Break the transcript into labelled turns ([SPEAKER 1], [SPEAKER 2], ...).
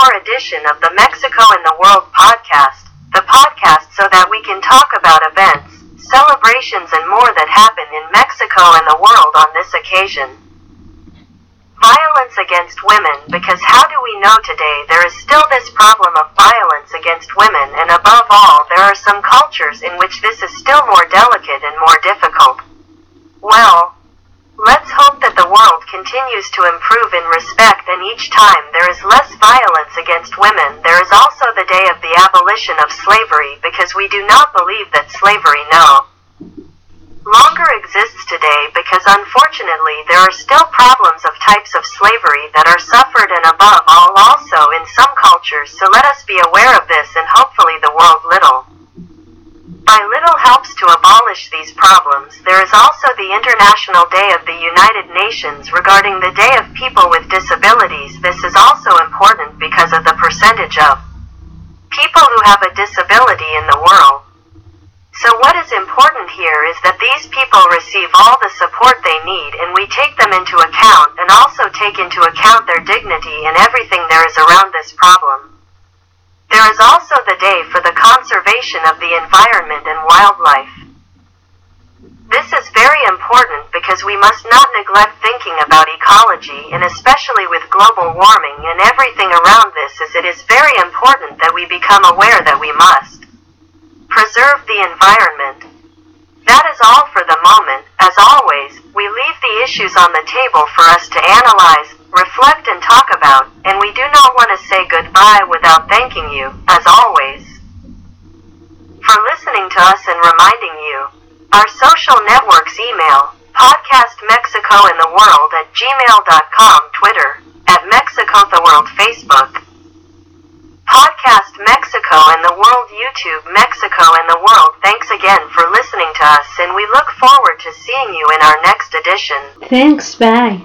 [SPEAKER 1] more edition of the Mexico and the World podcast, the podcast so that we can talk about events, celebrations, and more that happen in Mexico and the world on this occasion. Violence against women, because how do we know today there is still this problem of violence against women, and above all, there are some cultures in which this is still more delicate and more difficult. Well, let's hope that the world continues to improve in respect, and each time there is less violence against women, there is also the day of the abolition of slavery, because we do not believe that slavery, no longer exists today because unfortunately there are still problems of types of slavery that are suffered and above all also in some cultures. So let us be aware of this and hopefully the world helps to abolish these problems there is also the international day of the united nations regarding the day of people with disabilities this is also important because of the percentage of people who have a disability in the world so what is important here is that these people receive all the support they need and we take them into account and also take into account their dignity and everything there is around this problem. There is also the day for the conservation of the environment and wildlife. This is very important because we must not neglect thinking about ecology and especially with global warming and everything around this as it is very important that we become aware that we must preserve the environment. That is all for the moment. As always, we leave the issues on the table for us to analyze, reflect, and talk about, and we do not want to say goodbye without thanking you, as always, for listening to us and reminding you. Our social networks email, Podcast Mexico and the World at gmail.com, Twitter, at Mexico the World, Facebook, Podcast Mexico and the World YouTube Mexico and the World. Thanks again for listening to us and we look forward to seeing you in our next edition.
[SPEAKER 2] Thanks, bye.